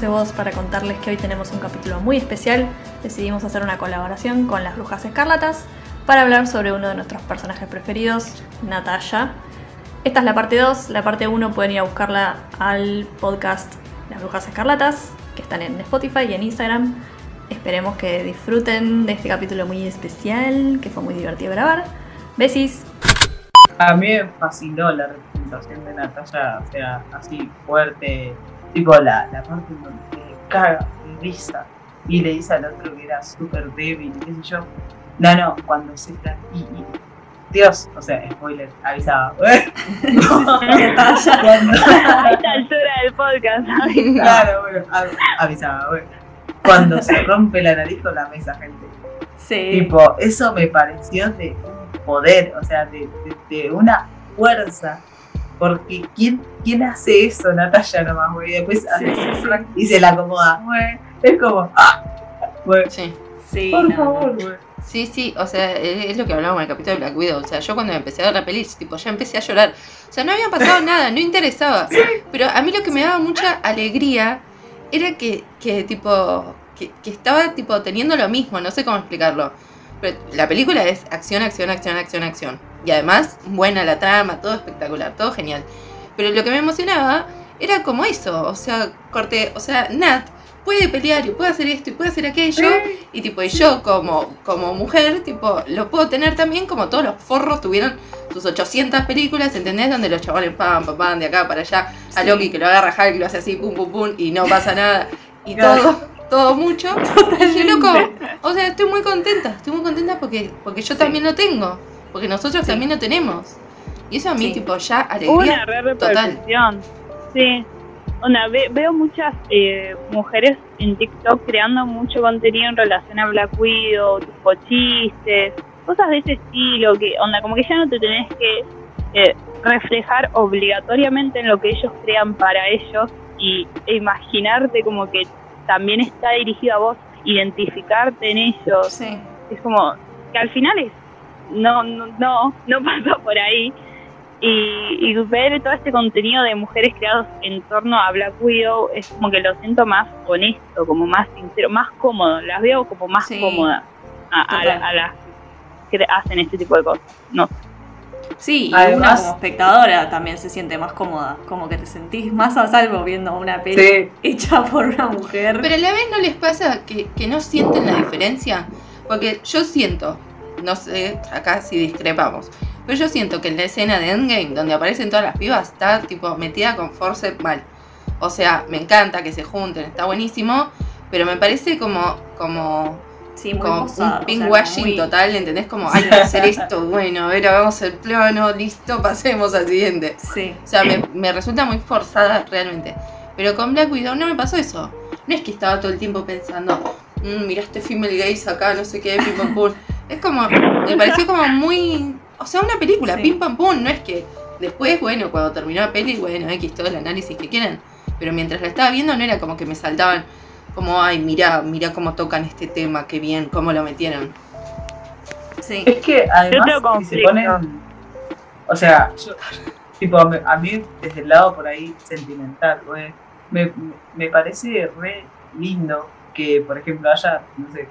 dulce para contarles que hoy tenemos un capítulo muy especial. Decidimos hacer una colaboración con las Brujas Escarlatas para hablar sobre uno de nuestros personajes preferidos, Natalia. Esta es la parte 2, la parte 1 pueden ir a buscarla al podcast Las Brujas Escarlatas, que están en Spotify y en Instagram. Esperemos que disfruten de este capítulo muy especial, que fue muy divertido grabar. Besis. A mí me fascinó la representación de Natalia, o sea, así fuerte, tipo la, la parte donde caga de risa y le dice al otro que era súper débil, qué sé yo. No, no, cuando se está. Y, y, Dios, o sea, spoiler, avisaba. Cuando- A esta altura del podcast, claro, bueno, av- avisaba, bueno. Cuando se rompe la nariz con la mesa, gente. Sí. Tipo, eso me pareció de un poder, o sea, de, de- de una fuerza. Porque ¿quién, quién hace eso? Natalia nomás, güey. Y después hace Sí, y se la acomoda, güey. Es como, ah, güey. Sí. Sí, Por no, favor, no. güey. Sí, sí, o sea, es es lo que hablábamos en el capítulo de Black Widow. O sea, yo cuando empecé a ver la peli, tipo, ya empecé a llorar. O sea, no había pasado nada, no interesaba. Pero a mí lo que me daba mucha alegría era que, que tipo, que, que estaba, tipo, teniendo lo mismo, no sé cómo explicarlo. Pero la película es acción, acción, acción, acción, acción. Y además, buena la trama, todo espectacular, todo genial. Pero lo que me emocionaba era como eso, o sea, corte, o sea, Nat puede pelear y puede hacer esto y puede hacer aquello. Y tipo, y yo como, como mujer, tipo, lo puedo tener también como todos los forros tuvieron sus 800 películas, ¿entendés? Donde los chavales pam, pam, pam, de acá para allá, a Sí. Loki que lo agarra Hulk, lo hace así, pum, pum, pum, y no pasa nada. Y Claro. todo, todo mucho. Y dije, loco, o sea, estoy muy contenta, estoy muy contenta porque, porque yo también lo tengo, porque nosotros Sí. también lo tenemos. Y eso a mí, Sí. tipo, ya Hubo una alegría. re repercusión. Sí. Onda, ve- veo muchas eh, mujeres en TikTok creando mucho contenido en relación a Black Widow, tipo chistes, cosas de ese estilo, que onda, como que ya no te tenés que eh, reflejar obligatoriamente en lo que ellos crean para ellos y e imaginarte como que también está dirigido a vos, identificarte en ellos Sí. es como que al final es no no no, no pasa por ahí y, y ver todo este contenido de mujeres creados en torno a Black Widow es como que lo siento más honesto como más sincero más cómodo las veo como más Sí. cómodas a, a, la- a las que hacen este tipo de cosas no Sí, y Además- una como espectadora también se siente más cómoda, como que te sentís más a salvo viendo una peli Sí. hecha por una mujer. Pero a la vez no les pasa que, que no sienten la diferencia. Porque yo siento, no sé, acá si discrepamos, pero yo siento que en la escena de Endgame, donde aparecen todas las pibas, está tipo metida con Force mal. O sea, me encanta que se junten, está buenísimo, pero me parece como, como, sí, como posada, un o pink sea, muy- total, ¿entendés? Como hay que hacer esto, bueno, a ver, hagamos el plano, listo, pasemos al siguiente. Sí. O sea, me, me resulta muy forzada realmente. Pero con Black Widow no me pasó eso. No es que estaba todo el tiempo pensando, mmm, mira este female gaze acá, no sé qué, pim pum. Es como, me pareció como muy. O sea, una película, Sí. pim pam pum. No es que después, bueno, cuando terminó la peli, bueno, X todo el análisis que quieran. Pero mientras la estaba viendo, no era como que me saltaban, como, ay, mira, mira cómo tocan este tema, qué bien, cómo lo metieron. Sí. Es que además, si se ponen. O sea, yo, tipo, me- a mí, desde el lado por ahí sentimental, güey, me, me parece re lindo que, por ejemplo, haya, no sé,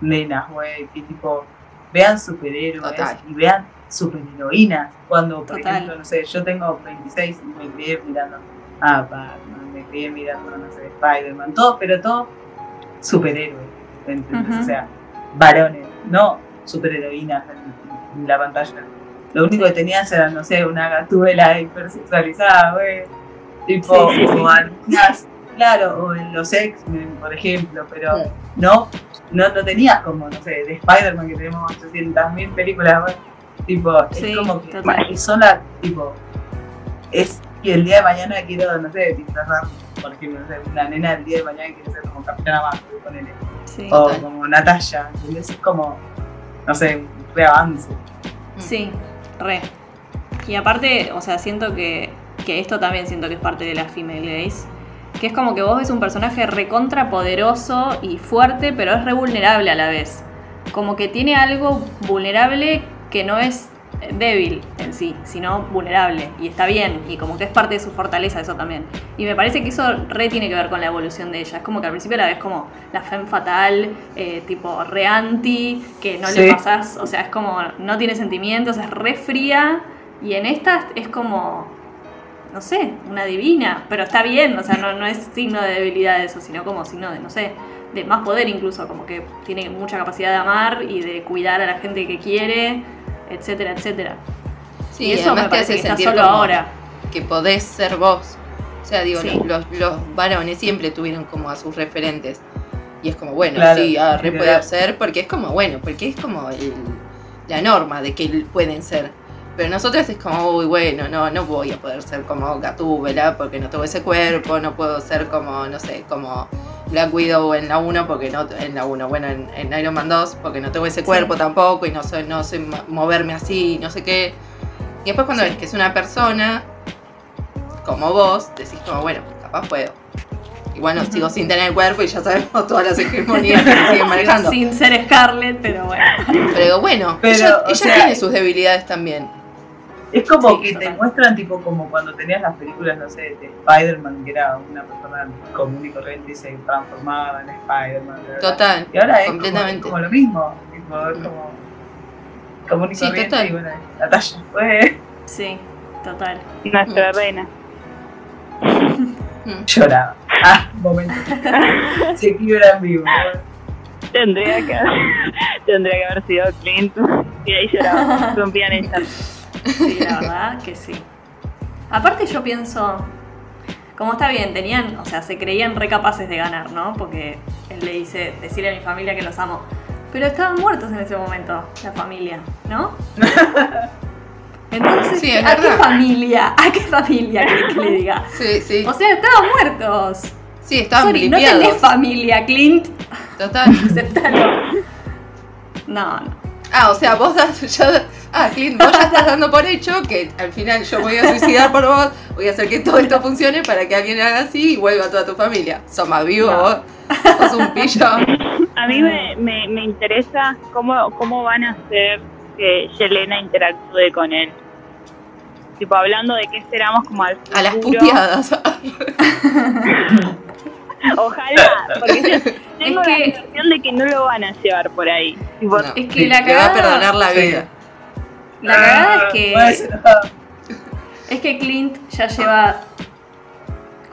nenas, güey, que tipo vean superhéroes Total. y vean superheroínas. Cuando, por Total. ejemplo, no sé, yo tengo 26 y me crié mirando a Batman, me crié mirando, no sé, Spider-Man, todo, pero todo superhéroes. O sea, varones, no superheroínas en, en la pantalla. Lo único que tenías era, no sé, una gatúbela hipersexualizada, güey. Tipo, Sí, sí, sí. o algunas, claro, o en los X-Men, por ejemplo, pero no, no, no tenías como, no sé, de Spider-Man que tenemos 800.000 películas. Tipo, Sí, es como que es sola, tipo, es que el día de mañana quiero, no sé, disfrazar, por ejemplo, no sé, una nena el día de mañana quiere ser como Capitana Marvel, ponele Sí. o Total. como Natalia, ¿entendés? Es como, no sé, un reavance. Sí, re. Y aparte, o sea, siento que, que esto también siento que es parte de la female gaze. Que es como que vos ves un personaje recontra poderoso y fuerte, pero es re vulnerable a la vez. Como que tiene algo vulnerable que no es débil en sí, sino vulnerable. Y está bien, y como que es parte de su fortaleza eso también. Y me parece que eso re tiene que ver con la evolución de ella. Es como que al principio la ves como la femme fatal, eh, tipo re anti, que no le pasas, o sea, es como no tiene sentimientos, es re fría. Y en esta es como, no sé, una divina, pero está bien, o sea, no, no es signo de debilidad eso, sino como signo de, no sé, de más poder incluso, como que tiene mucha capacidad de amar y de cuidar a la gente que quiere, etcétera, etcétera. Sí, y eso además me te parece hace que está solo ahora. que podés ser vos. O sea, digo, Sí. los, los varones siempre tuvieron como a sus referentes. Y es como, bueno, Claro, sí, ah, re puede ser, porque es como, bueno, porque es como el- la norma de que pueden ser. Pero nosotras es como, uy, bueno, no, no voy a poder ser como Gatúbela porque no tengo ese cuerpo, no puedo ser como, no sé, como Black Widow en la 1 porque no, en la 1, bueno, en, en Iron Man 2 porque no tengo ese cuerpo tampoco y no soy, no soy moverme así, no sé qué. Y después cuando Sí. ves que es una persona como vos, decís como, bueno, capaz puedo. Igual no Ujú. sigo sin tener cuerpo y ya sabemos todas las hegemonías que se siguen manejando. Sin ser Scarlett, pero bueno. Pero digo, bueno, Pero, ella, o ella sea, tiene sus debilidades también. Es como Sí, que te muestran, tipo, como cuando tenías las películas, no sé, de Spider-Man, que era una persona común y corriente y se transformaba en Spider-Man. Total. Y ahora es como, completamente. es como lo mismo. Tipo, es como común y Sí, corriente. total. Y bueno, Natalia fue Sí, total. Nuestra Mm. reina. Mm. lloraba. Ah, momento. Se quiebra en vivo. Tendría que, tendría que haber sido Clint. Y ahí lloraba. Rompían llanto. Sí, la verdad que sí. Aparte yo pienso, como está bien, tenían, o sea, se creían re capaces de ganar, ¿no? Porque él le dice, decirle a mi familia que los amo. Pero estaban muertos en ese momento, la familia, ¿no? Entonces, Sí, ¿a qué familia? ¿A qué familia que le diga? Sí, sí. O sea, estaban muertos. Sí, estaban Sorry, no tenés familia, Clint. Total. Aceptalo. No, no. Ah, o sea, vos das, ya, ah, Clint, vos ya estás dando por hecho que al final yo voy a suicidar por vos, voy a hacer que todo esto funcione para que alguien haga así y vuelva a toda tu familia. Sos más vivo No. vos, sos un pillo. A mí me, me, me interesa cómo, cómo van a hacer que Yelena interactúe con él. Tipo, hablando de qué esperamos como al futuro. A las puteadas. Ojalá, porque yo tengo Es la que- sensación de que no lo van a llevar por ahí. Tipo, No, Es que la Le va a cagada, perdonar la Sí. vida. La cagada es que enojado. Es que Clint ya lleva.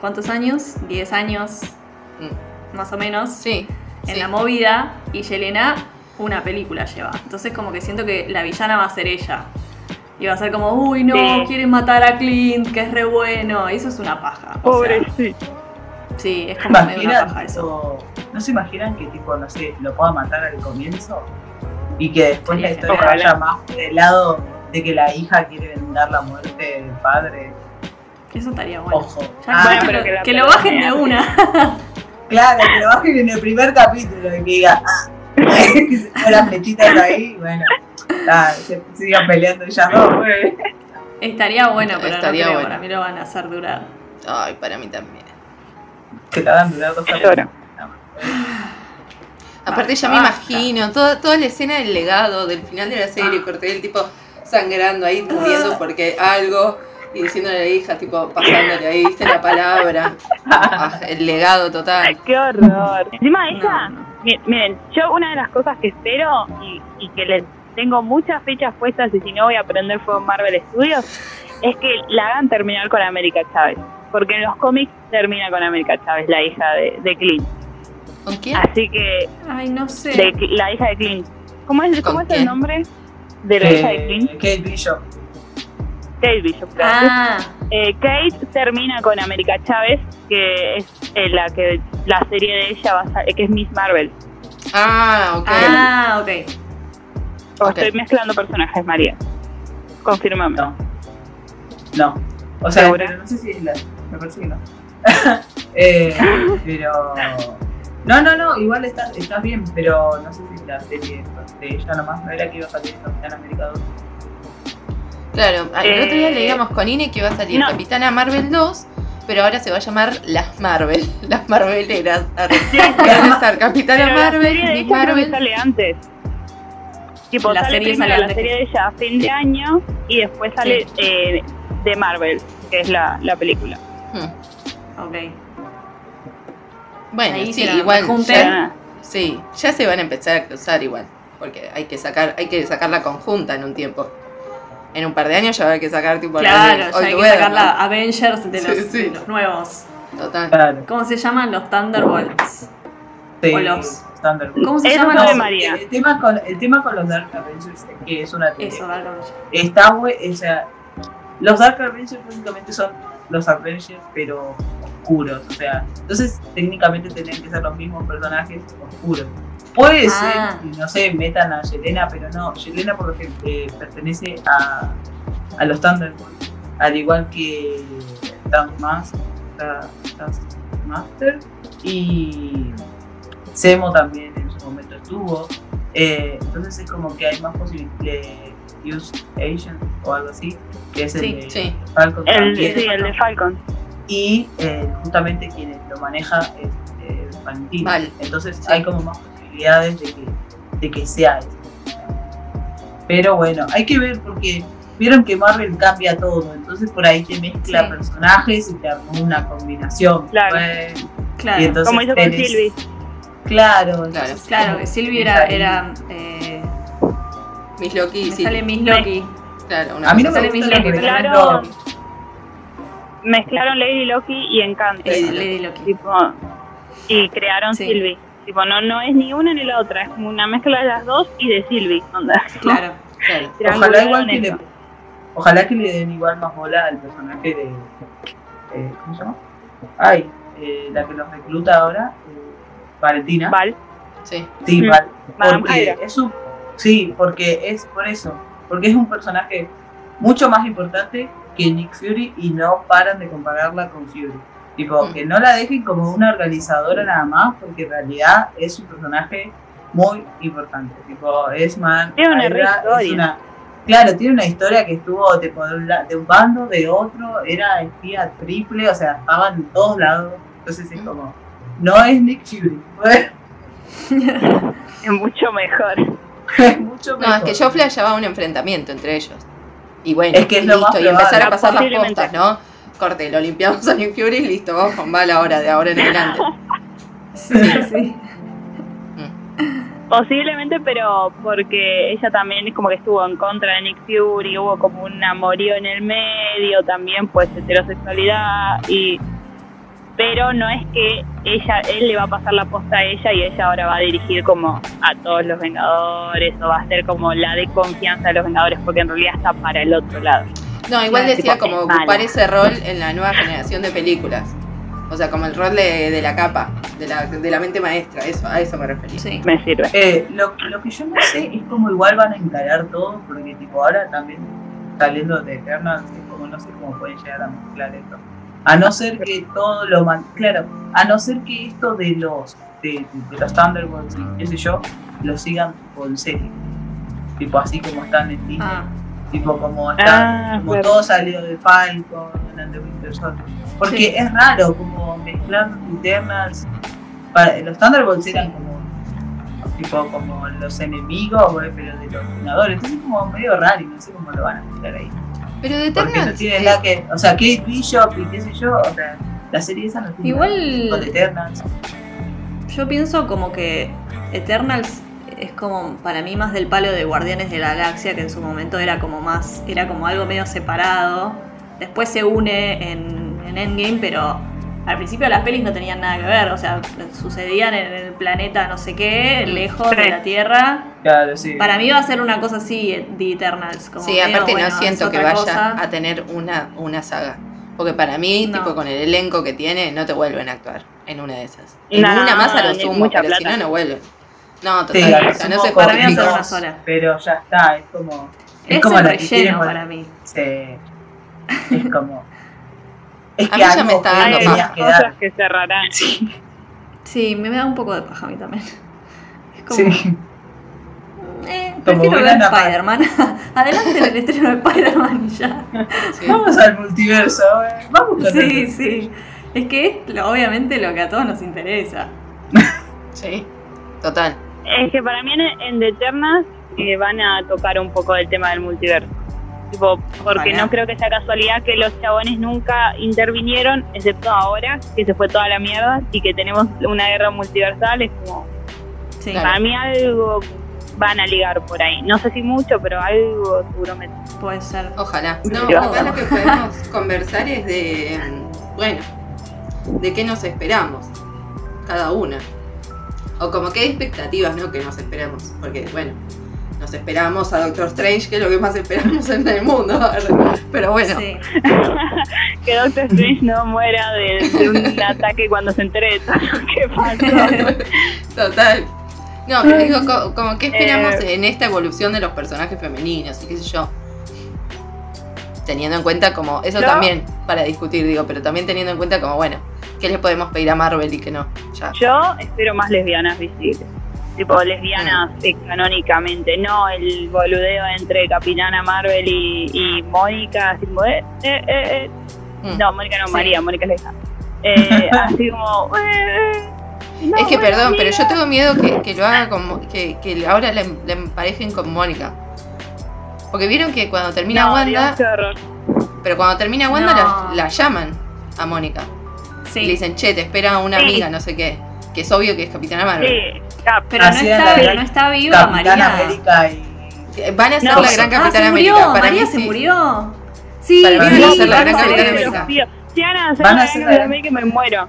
¿Cuántos años? 10 años, Mm, más o menos, Sí. en sí. la movida. Y Yelena, una película lleva. Entonces, como que siento que la villana va a ser ella. Y va a ser como, uy, no, Sí. quieren matar a Clint, que es re bueno. Y eso es una paja. o sea, pobrecito. sí, es como una paja eso. ¿No se imaginan que, tipo, no sé, lo pueda matar al comienzo? Y que después la historia ojalá. vaya más del lado de que la hija quiere vengar la muerte del padre. Eso estaría bueno. Ojo. Ah, Bueno, que, pero lo- que la que lo bajen de una. Claro, que lo bajen en el primer capítulo y que diga, ah, que se pongan las flechitas ahí, bueno, ah, se sigan peleando ellas dos, güey. Estaría bueno, pero Estaría no creo, bueno. para mí lo van a hacer durar. Ay, para mí también. Que te hagan durar dos capítulos. Aparte ya me imagino toda, toda la escena del legado, del final de la serie, corté el tipo sangrando ahí, muriendo porque algo, y diciéndole a la hija, tipo, pasándole ahí, viste la palabra. Ah, el legado total. Qué horror. Encima ella, No, no. mi- miren, yo una de las cosas que espero y, y que le tengo muchas fechas puestas y si no voy a prender fuego en Marvel Studios, es que la hagan terminar con América Chávez. Porque en los cómics termina con América Chávez, la hija de, de Clint. ¿Con quién? Así que, Ay, no sé. de, la hija de Clint. ¿Cómo es, ¿Con cómo es el nombre de la hija de Clint? Eh, Kate Bishop. Kate Bishop. gracias. Ah, Eh, Kate termina con América Chávez, que es eh, la que la serie de ella va a sa- que es Miss Marvel. Ah, ok. ah, ok. O Ok. estoy mezclando personajes, María. Confírmame. No. No. O sea, pero no sé si es la. Me parece que no. eh, pero. No, no, no, igual estás, estás bien, pero no sé si la serie de ella nomás no era que iba a salir Capitán América 2. Claro, al Eh, otro día leíamos con Ine que iba a salir no. Capitana Marvel 2, pero ahora se va a llamar Las Marvel, las Marveleras. Sí, Van a estar Capitana pero la Marvel, serie de Marvel. sale antes. Tipo, La sale serie primero sale la antes serie de ella a fin de año y después sale eh, de Marvel, que es la, la película. Hmm. Ok. Bueno, Ahí sí, igual. ya- sí, ya se van a empezar a cruzar igual. Porque hay que sacar, hay que sacar la conjunta en un tiempo. En un par de años ya va a haber que sacar tipo la Claro, ya hay que sacar ¿no? la Avengers de los, Sí, sí. de los nuevos. Total. Claro. ¿Cómo se llaman? Los Thunderbolts. Sí, O los- Thunderbolt. ¿Cómo se Eso llaman no los? de María. El tema, con, el tema con los Dark Avengers es que es una teoría. Eso, Dark Avengers. Está o sea, los Dark Avengers básicamente son los Avengers, pero oscuros, o sea, entonces técnicamente tendrían que ser los mismos personajes oscuros. Puede Ah. ser, no sé, metan a Yelena, pero no, Yelena por ejemplo eh, pertenece a, a los Thunderbolts, al igual que Taskmaster, Ta- Taskmaster y Zemo también en su momento estuvo. Eh, entonces es como que hay más posibilidades de Use Agent o algo así, que es el Sí, de sí. Falcon El, sí, el de Falcon. Y eh, justamente quien lo maneja es eh, Valentino. Vale. Entonces Sí. hay como más posibilidades de que, de que sea eso. Pero bueno, hay que ver porque vieron que Marvel cambia todo, entonces por ahí te mezcla Sí. personajes y te armó una combinación. Claro. Claro, y entonces Como hizo con Sylvie. Claro, claro, que Sylvie era, eh, Miss Loki, me sí. sale Miss Loki. Claro, una A mí no me sale Miss Loki, claro. Mezclaron Lady Loki y Encanto. Lady Lady Loki. tipo, y crearon Sí. Sylvie. Tipo, no, no es ni una ni la otra, es como una mezcla de las dos y de Sylvie. Onda. Claro. Claro. Ojalá igual que le, ojalá que le den igual más bola al personaje de eh, ¿cómo se llama? Ay, eh, la que los recluta ahora, eh, Valentina. Val. Sí. Sí, Mm. Val. Madame Porque es un, sí, porque es por eso, porque es un personaje mucho más importante que Nick Fury y no paran de compararla con Fury. Tipo, Mm. que no la dejen como una organizadora nada más, porque en realidad es un personaje muy importante. Tipo, es man, Tiene una historia. es una- claro, tiene una historia que estuvo tipo, de, un, de un bando, de otro, era espía triple, o sea, estaban en todos lados. Entonces es como, no es Nick Fury, Es mucho mejor. mucho No, mejor. es que yo flasheaba un enfrentamiento entre ellos. Y bueno, Es que es listo, y empezar a pasar las postas, ¿no? Corte, lo limpiamos a Nick Fury y listo, vamos con bala ahora, de ahora en adelante. Sí, sí. Posiblemente, pero porque ella también es como que estuvo en contra de Nick Fury, hubo como un amorío en el medio, también pues heterosexualidad y pero no es que ella él le va a pasar la posta a ella y ella ahora va a dirigir como a todos los Vengadores o va a ser como la de confianza de los Vengadores porque en realidad está para el otro lado. No, igual decía como mala. ocupar ese rol en la nueva generación de películas. O sea, como el rol de, de la capa, de la, de la mente maestra, eso, a eso me refería. Sí. Me sirve. Eh, lo, lo que yo no sé es cómo igual van a encarar todo, porque tipo ahora también saliendo de Eternals, es como no sé cómo pueden llegar a mezclar esto. A no ser que todo lo man claro, a no ser que esto de los de, de los Thunderbolts y qué sé yo, lo sigan con serie. Tipo así como están en Disney. Ah, Tipo como está, Ah, como claro. todo salió de Falcon, the Winter Soldier. Porque Sí. es raro como mezclar. Para, los Thunderbolts eran como tipo como los enemigos, güey, pero de los Vengadores. Entonces es como medio raro y no sé cómo lo van a mezclar ahí. Pero de Porque no Eternals, tiene eh, nada que. O sea, Kate Bishop y qué sé yo, o sea, la serie esa no tiene Igual- nada que Eternals. yo pienso como que Eternals es como para mí más del palo de Guardianes de la Galaxia, que en su momento era como más, era como algo medio separado. Después se une en, en Endgame, pero al principio las pelis no tenían nada que ver, o sea, sucedían en el planeta no sé qué, lejos de Sí. la Tierra. Claro, sí. Para mí va a ser una cosa así de Eternals. Como Sí, medio, aparte bueno, no es siento que vaya cosa. a tener una, una saga. Porque para mí, No. tipo con el elenco que tiene, no te vuelven a actuar en una de esas. No, En una más a lo sumo, pero si no, no vuelven. No, Sí, total. al o sea, no se para mí va a ser cortitos, una sola. Pero ya está, es como. Es, como el la relleno para mí. Sí. Es como. Es A que mí ya me está dando que cosas que cerrarán. Sí. Sí, me da un poco de paja a mí también. Es como. Sí. Eh, Como prefiero ver Spider-Man. Adelante el estreno de Spider-Man y ya. Sí. Vamos al multiverso, eh. vamos con Sí, el- sí. Es que es lo- obviamente lo que a todos nos interesa. Sí, total. Es que para mí en, en The Eternals que van a tocar un poco del tema del multiverso. Tipo, porque Ojalá. no creo que sea casualidad que los chabones nunca intervinieron, excepto ahora, que se fue toda la mierda y que tenemos una guerra multiversal. Es como, Sí. Claro. para mí algo van a ligar por ahí. No sé si mucho, pero algo seguramente. Puede ser. Ojalá. No, ojalá. lo que podemos conversar es de, bueno, de qué nos esperamos, cada una. O como qué expectativas, ¿no? Que nos esperamos. Porque, bueno, nos esperamos a Doctor Strange, que es lo que más esperamos en el mundo. Pero bueno, Sí. que Doctor Strange no muera de, de un ataque cuando se entere de que pasó. total. No, pero digo, co- como qué esperamos Eh. en esta evolución de los personajes femeninos y qué sé yo. Teniendo en cuenta como, eso también para discutir, digo, pero también teniendo en cuenta como, bueno, ¿qué le podemos pedir a Marvel y qué no? Ya. Yo espero más lesbianas visibles. Tipo, lesbianas eh, canónicamente, no el boludeo entre Capitana Marvel y, y Mónica, así como, eh, eh, eh, eh. Mm. No, Mónica no, Sí. María, Mónica es. Eh, así como, eh, eh. No, es que perdón, pero yo tengo miedo que, que lo haga como. que, que ahora la, la emparejen con Mónica. Porque vieron que cuando termina No, Wanda. Dios. Pero cuando termina Wanda No. la, la llaman a Mónica. Y Sí. le dicen, che, te espera una Sí. amiga, no sé qué. Que es obvio que es Capitana Marvel. Sí, Cap. Pero no está, no está viva Capitán María. América y. Van a ser No, la gran ah, Capitana ah, murió, América. Para María mí se sí. murió. Sí, sí, va a ser la van gran hacer América. Si van a hacer Van a la Capitana la- América me muero.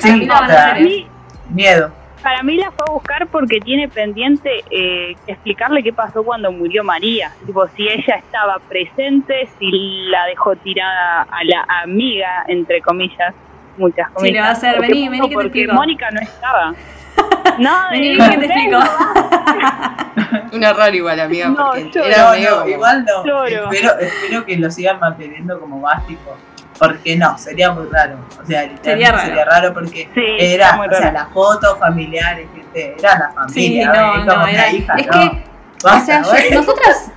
Sí, mí la van a o sea, hacer, Para mí, miedo. para mí la fue a buscar porque tiene pendiente eh, explicarle qué pasó cuando murió María. Tipo, si ella estaba presente, si la dejó tirada a la amiga, entre comillas, muchas comillas. Sí, le va a hacer, ¿O qué vení, vení que te Porque. Mónica no estaba. No, Vení, de- vení que te explico. Un error igual, amiga, No, porque yo- era No, medio no, como- igual no. Espero, espero que lo sigan manteniendo como más tipo. Porque no, sería muy raro. O sea, literalmente Sería raro. sería raro porque Sí, era, muy o sea, raro. las fotos familiares, gente, era la familia. Sí, ¿eh? no, como no, una era- hija, es no. que, o sea, yo- nosotras,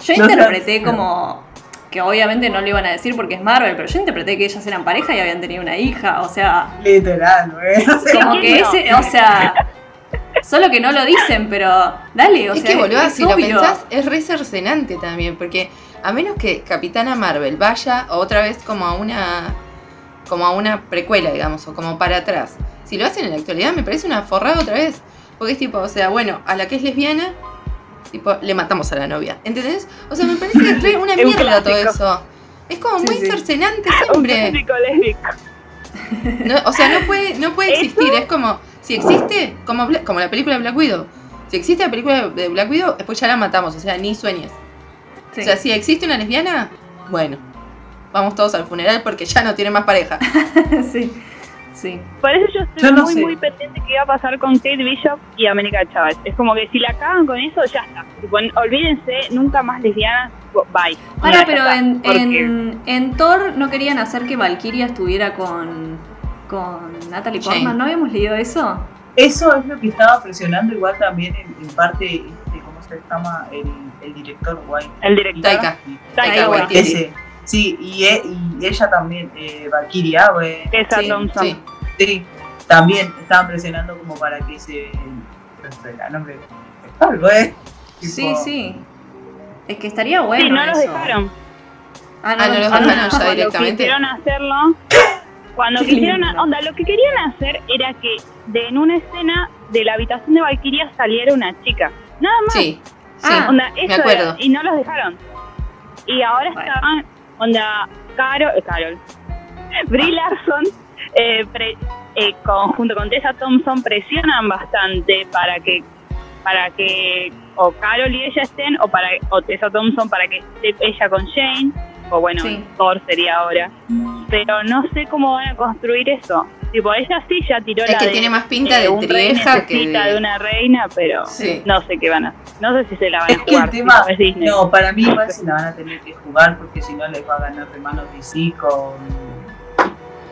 yo No interpreté como que obviamente no lo iban a decir porque es Marvel, pero yo interpreté que ellas eran pareja y habían tenido una hija, o sea, Literal, güey. O sea, como que no. ese, o sea, solo que no lo dicen, pero dale, o es sea, que boludo, es si lo pensás, es re cercenante también, porque a menos que Capitana Marvel vaya otra vez como a una como a una precuela, digamos, o como para atrás. Si lo hacen en la actualidad me parece una forrada otra vez, porque es tipo, o sea, bueno, a la que es lesbiana, tipo, le matamos a la novia, ¿entendés? O sea, me parece que es re una un mierda todo eso. Es como Sí, muy sí. cercenante Un siempre. lésbico. No, o sea, no puede, no puede ¿Eso? existir. Es como, si existe, como, como la película de Black Widow. Si existe la película de Black Widow, después ya la matamos. O sea, ni sueñes. Sí. O sea, si existe una lesbiana, bueno, vamos todos al funeral porque ya no tiene más pareja. sí, sí. Por eso yo estoy Yo no muy, sé. muy pendiente que iba a pasar con Kate Bishop y América Chávez. Es como que si la cagan con eso, ya está. Tipo, olvídense, nunca más lesbianas, bye. Ahora, pero en, en, en Thor no querían hacer que Valkyria estuviera con, con Natalie Jane. Portman, ¿no habíamos leído eso? Eso es lo que estaba presionando igual también en, en parte, este, ¿cómo se llama? El, el director White. El director. Taika. Taika Taika Waititi. Ese. Sí, y, e- y ella también, eh, Valkyria. Tessa Sí, Thompson. Sí. Sí, también estaban presionando como para que se. No me. Ay, güey. Sí, sí. Es que estaría bueno. sí, no los dejaron. Ah, Ah, no los dejaron ya Cuando directamente. quisieron hacerlo, cuando Qué quisieron, lindo. onda, lo que querían hacer era que de en una escena de la habitación de Valkyria saliera una chica. Nada más. Sí, sí. Ah, Onda, me acuerdo. era, y no los dejaron. Y ahora Bueno. estaban, onda, Carol, eh, Carol, Brie Larson, eh, pre- eh, con- junto con Tessa Thompson, presionan bastante para que para que o Carol y ella estén, o para o Tessa Thompson para que esté ella con Jane, o bueno, Sí. Thor sería ahora. Pero no sé cómo van a construir eso. Tipo, ella sí ya tiró Es la que de, tiene más pinta eh, de un trieja que de- de una reina, pero Sí. no sé qué van a hacer. No sé si se la van a Es que jugar. el tema. es Disney. No, para mí igual se la van a tener que jugar porque si no les va a ganar de mano DC con.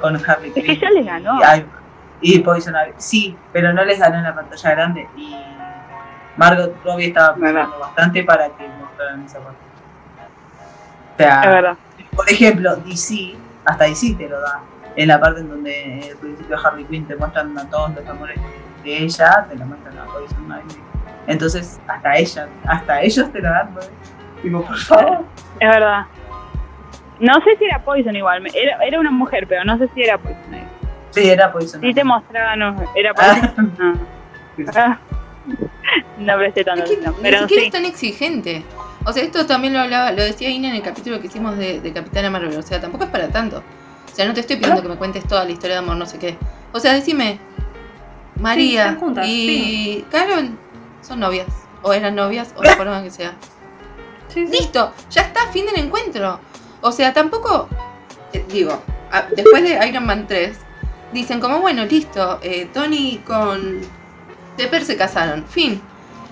con Harley Es que ya les ganó. Y, y Poison Ivy. Sí, pero no les ganó en la pantalla grande. Y Margot Robbie estaba presionando bastante para que mostraran esa parte. O sea, Es verdad. por ejemplo, DC, hasta DC te lo da. En la parte en donde el principio de Harley Quinn te muestran a todos los amores de ella, te la muestran a Poison Ivy Entonces, hasta ella, hasta ellos te lo dan, ¿no? Digo, por favor. Es verdad. No sé si era Poison igual. Era, era una mujer, pero no sé si era Poison. Sí, era Poison. Sí te mostraban, no, era Ah, Poison. Ah. No presté tanto Es que atención, ni pero siquiera sí. es tan exigente. O sea, esto también lo hablaba, lo decía Ina en el capítulo que hicimos de, de Capitana Marvel. O sea, tampoco es para tanto. O sea, no te estoy pidiendo que me cuentes toda la historia de amor, no sé qué. O sea, decime, María están juntas, y Carol son novias. O eran novias, o la forma que sea. Sí. Listo, ya está, fin del encuentro. O sea, tampoco, eh, digo, a- después de Iron Man 3, dicen como, bueno, listo, eh, Tony con Pepper se casaron, fin.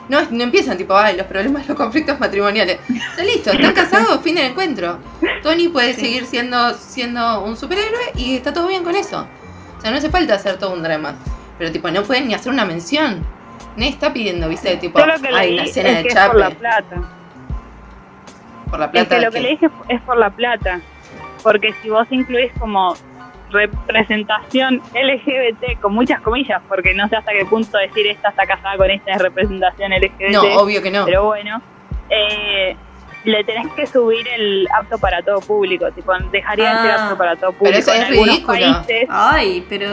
No, no empiezan tipo, ay, los problemas, los conflictos matrimoniales. O sea, listo, están casados, fin del encuentro. Tony puede Sí. seguir siendo, siendo un superhéroe y está todo bien con eso. O sea, no hace falta hacer todo un drama. Pero tipo, no pueden ni hacer una mención. Nadie está pidiendo, viste, tipo, una es escena es por la plata. Por la Es que lo que que- le dije es por la plata. Porque si vos incluís como representación LGBT, con muchas comillas, porque no sé hasta qué punto decir esta está casada con esta es representación LGBT, No, obvio que no. pero bueno, eh, le tenés que subir el apto para todo público, tipo, dejaría de ser Ah, apto para todo pero público. eso en es ridículo. países, Ay, pero.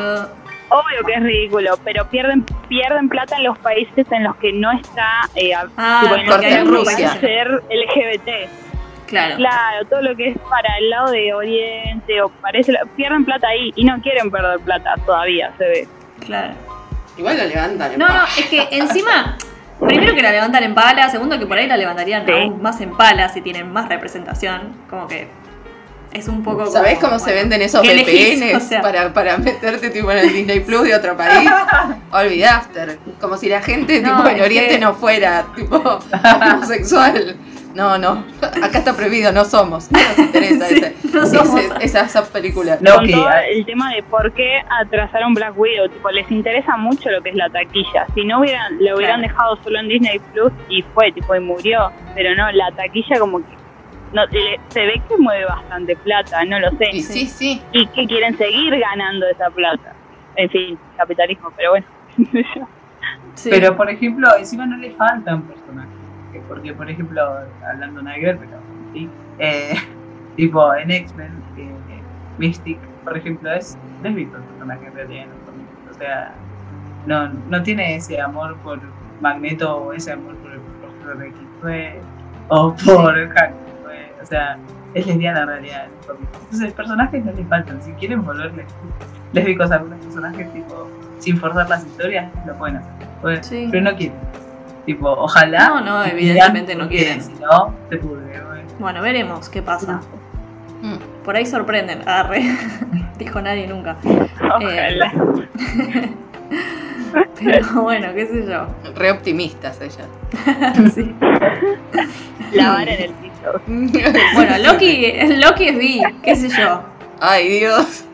obvio que es ridículo, pero pierden pierden plata en los países en los que no está, eh, Ah, tipo, en los que no puede ser LGBT. Claro. Claro, todo lo que es para el lado de Oriente o parece pierden plata ahí y no quieren perder plata todavía, se ve. Claro. Igual lo levantan. No, no, es que encima. Primero que la levantan en pala, segundo que por ahí la levantarían Sí. aún más en pala si tienen más representación. Como que es un poco. ¿Sabés como, cómo se venden esos. VPNs O sea. para, para meterte tipo en el Disney Plus de otro país? Olvidaste. Como si la gente No, tipo en Oriente que- no fuera tipo homosexual. No, no. Acá está prohibido, no somos. No nos interesa Sí, ese, no somos. ese- esa, esa película. No, Con que todo hay- el tema de por qué atrasaron Black Widow, tipo, les interesa mucho lo que es la taquilla. Si no hubieran, lo hubieran Claro. dejado solo en Disney Plus y fue, tipo, y murió. Pero no, la taquilla como que no, le- se ve que mueve bastante plata, no lo sé. Y sí, sí. Y que quieren seguir ganando esa plata. En fin, capitalismo, pero bueno. Sí. Pero, por ejemplo, encima no le faltan personajes. Que Porque, por ejemplo, hablando que ver, pero sí, eh, tipo en X-Men, eh, Mystic, por ejemplo, es lésbico el personaje en realidad. O sea, no, no tiene ese amor por Magneto o ese amor por el profesor X fue, o por fue. O sea, es lesbiana en realidad. Entonces, personajes no le faltan. Si quieren volverle lésbicos a algunos personajes, tipo, sin forzar las historias, lo pueden hacer. Pues, Sí. Pero no quieren. Tipo, ojalá. No, no, evidentemente no quieren. Si no, te pudre. güey. Bueno, veremos qué pasa. Mm. Por ahí sorprenden. Arre. Dijo nadie nunca. Ojalá. Pero bueno, qué sé yo. Re optimistas ellas. Sí. La vara en el piso. Bueno, Loki, Loki es bi, qué sé yo. Ay, Dios.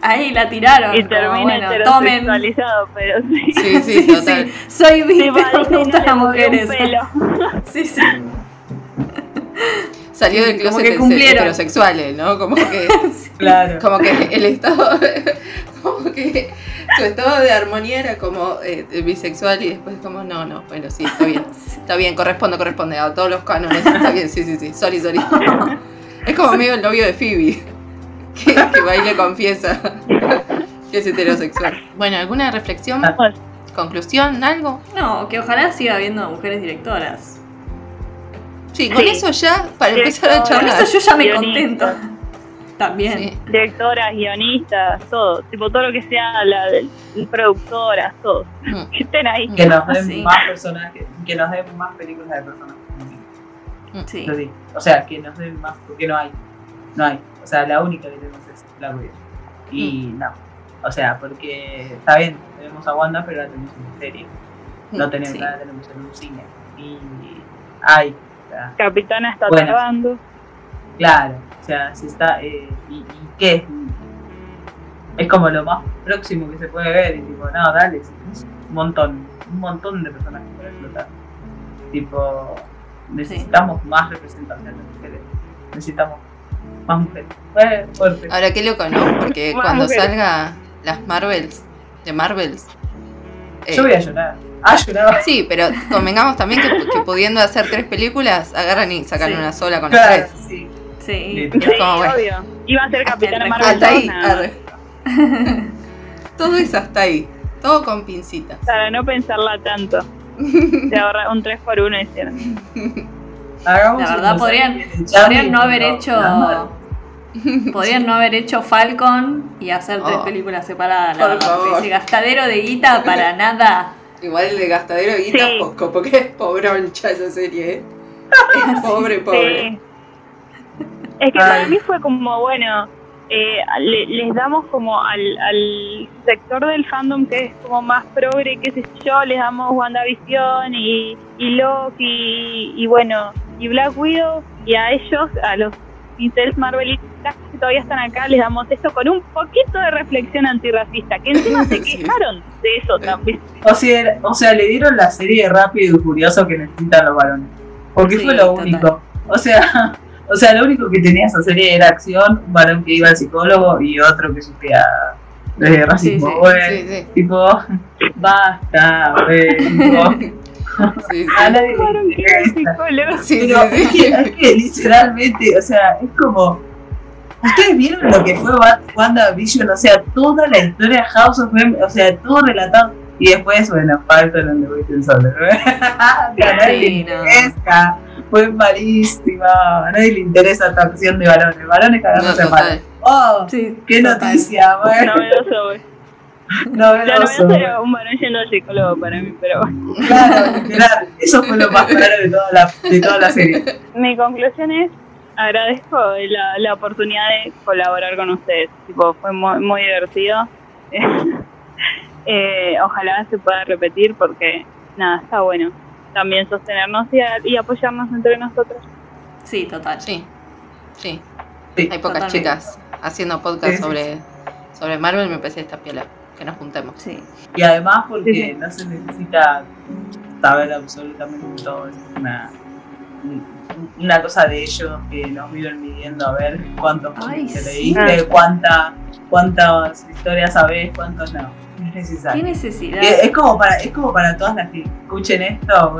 Ahí la tiraron. Y como, termina bueno, tomen. heterosexualizado, pero sí. Sí, sí, total. Soy bi, Sí, pero me que gustan no las mujeres. Sí, sí. Salió del como closet que de cumplieron. heterosexuales, ¿no? Como que, Claro. como que el estado, como que su estado de armonía era como eh, bisexual y después como, no, no, bueno, sí, está bien. Está bien, corresponde, corresponde a todos los cánones. Está bien, sí, sí, sí. Sorry, sorry. Es como medio el novio de Phoebe. Que, que va y le confiesa que es heterosexual. Bueno, ¿alguna reflexión? Ah. ¿Conclusión? ¿Algo? No, que ojalá siga habiendo mujeres directoras. Sí, con Sí. eso ya, para Sí, empezar a. Con charlar. eso yo ya me Guionista. contento. También. Sí. Directoras, guionistas, todo. Tipo, todo lo que sea la, productoras, todo. Mm. Que estén ahí. Que nos den Sí. más personajes, que nos den más películas de personajes. Sí. Yo digo. O sea, que nos den más, porque no hay. No hay. O sea, la única que tenemos es la Widow. Y Mm. no. O sea, porque está bien, tenemos a Wanda, pero la tenemos en serie. No tenemos Sí. nada, la tenemos en un cine. Y sea, Capitana está Bueno. tardando. Claro, o sea, si está. Eh, y, ¿Y qué? Es como lo más próximo que se puede ver. Y tipo, no, dale, es un montón, un montón de personajes para explotar. Tipo, necesitamos más representación de mujeres. Necesitamos más mujeres. Fue fuerte. Ahora qué loco, ¿no? Porque Más cuando mujeres. salga las Marvels, de Marvels, Eh, Yo voy a llorar. Ah, lloraba. Sí, pero convengamos también que, que pudiendo hacer tres películas, agarran y sacan Sí. una sola con las Claro, tres. sí. Sí. Sí, como, bueno. obvio. Iba a ser Capitana el Marvel. Hasta ahí. 2, nada más. arre. Todo es hasta ahí. Todo con pincitas. Para no pensarla tanto. Se ahorra un 3 por 1 hicieron. Hagamos La verdad un podrían, podrían no haber hecho las manos. podrían no haber hecho Falcon y hacer tres Oh. películas separadas. la Por verdad, favor. Ese gastadero de guita para nada. Igual el de gastadero de guita Sí. poco, porque es pobroncha esa serie, ¿eh? pobre, pobre. Sí. Es que Ay. para mí fue como, bueno, eh, le- les damos como al, al sector del fandom que es como más progre, qué sé yo, les damos WandaVision y, y Loki y, y bueno, y Black Widow, y a ellos, a los pincels Marvelistas que todavía están acá, les damos esto con un poquito de reflexión antirracista, que encima se Sí. quejaron de eso también. O sea, o sea, le dieron la serie Rápido y Furioso que necesitan los varones. Porque Sí, fue lo total. único. O sea, o sea, lo único que tenía esa serie era acción, un varón que iba al psicólogo y otro que sufría de racismo. Sí, sí, güey. Sí, sí, Tipo, basta, güey. Tipo, sí, a sí. Claro que psicólogo. Sí, Pero sí, es que, es que literalmente, o sea, es como. ¿Ustedes vieron lo que fue Wa- WandaVision? O sea, toda la historia de House of M, o sea, todo relatado. Y después, bueno, Falcon and the Winter Soldier. Sí, no. Fue malísima. A nadie le interesa esta acción de varones. Varones No, cagándose total. mal. ¡Oh! Sí, ¡Qué total. noticia! Bueno, güey. Novedoso. Ya no era un varón yendo al psicólogo para mí, pero bueno. Claro. Eso fue lo más claro de toda la, de toda la serie. Mi conclusión es, agradezco la, la oportunidad de colaborar con ustedes. Tipo, fue muy, muy divertido. Eh, ojalá se pueda repetir porque, nada, está bueno. También sostenernos y, a- y apoyarnos entre nosotros. Sí, total. Sí, sí. Sí. Hay pocas Totalmente. chicas haciendo podcast Sí, sí, sobre, sobre Marvel, me parece esta piola. Que nos juntemos. Sí. Y además porque Sí, sí. no se necesita saber absolutamente todo, es una, una cosa de ellos que nos viven midiendo a ver cuántos te sí. leíste, cuánta, cuántas historias sabés, cuántos no. No es ¿Qué necesario. necesidad? Y Es, es como para, es como para todas las que escuchen esto,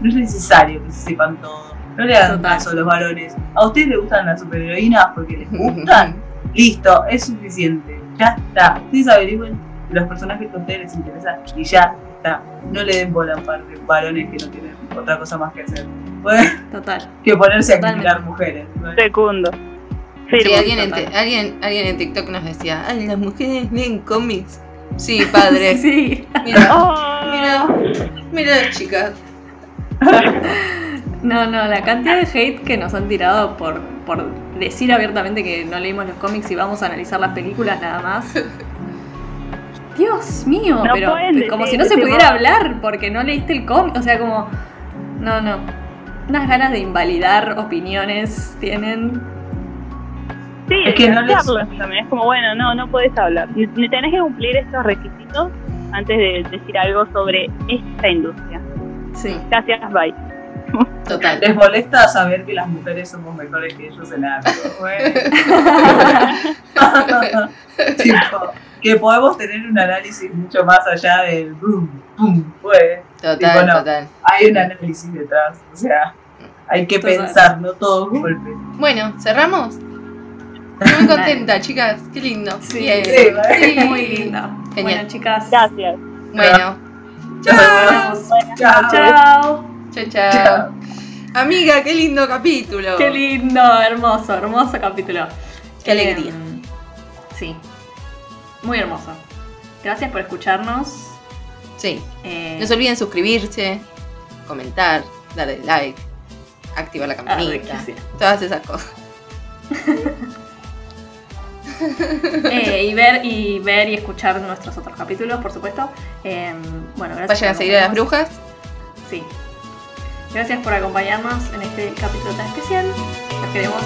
no es necesario que se sepan todo. No le hagan Total. caso a los varones. ¿A ustedes les gustan las superheroínas porque les gustan? Listo, es suficiente. Ya está. Ustedes averigüen los personajes que a ustedes les interesan y ya está. No le den bola a un par de varones que no tienen otra cosa más que hacer. Total. que ponerse a criticar mujeres. ¿no? Segundo. Sí, alguien en, alguien, alguien en TikTok nos decía, ay, las mujeres leen cómics. Sí, padre. Sí. Mira, Oh, mira, mira las chicas. No, no, la cantidad de hate que nos han tirado por, por decir abiertamente que no leímos los cómics y vamos a analizar las películas nada más. Dios mío, No pero pueden como si no se pudiera hablar porque no leíste el cómic. O sea, como. No, no. Unas ganas de invalidar opiniones tienen. Sí, Es que no les- también. Es como, bueno, no, no puedes hablar. Tenés que cumplir estos requisitos antes de decir algo sobre esta industria. Sí. Gracias, bye. Total. Les molesta saber que las mujeres somos mejores que ellos en algo. tipo, que podemos tener un análisis mucho más allá del boom, boom, pues. Total, Tipo, no. total. Hay un análisis detrás. O sea, hay que Total. pensar, no todo golpe. Bueno, ¿cerramos? Estoy muy contenta, chicas. Qué lindo. Sí. Bien. Sí, ¿vale? Sí. Muy linda. Genial. Bueno, chicas. Gracias. Bueno. Chao. Chao. chao, chao. Chao. Amiga, qué lindo capítulo. Qué lindo, hermoso, hermoso capítulo. Qué alegría. Em, sí, muy hermoso. Gracias por escucharnos. Sí. Eh, No se olviden suscribirse, comentar, darle like, activar la ah, campanita, sí. todas esas cosas. Eh, y ver y ver y escuchar nuestros otros capítulos, por supuesto. Em, bueno, gracias. Vayan a seguir a las brujas. Sí. Gracias por acompañarnos en este capítulo tan especial. Los queremos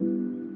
Thank you.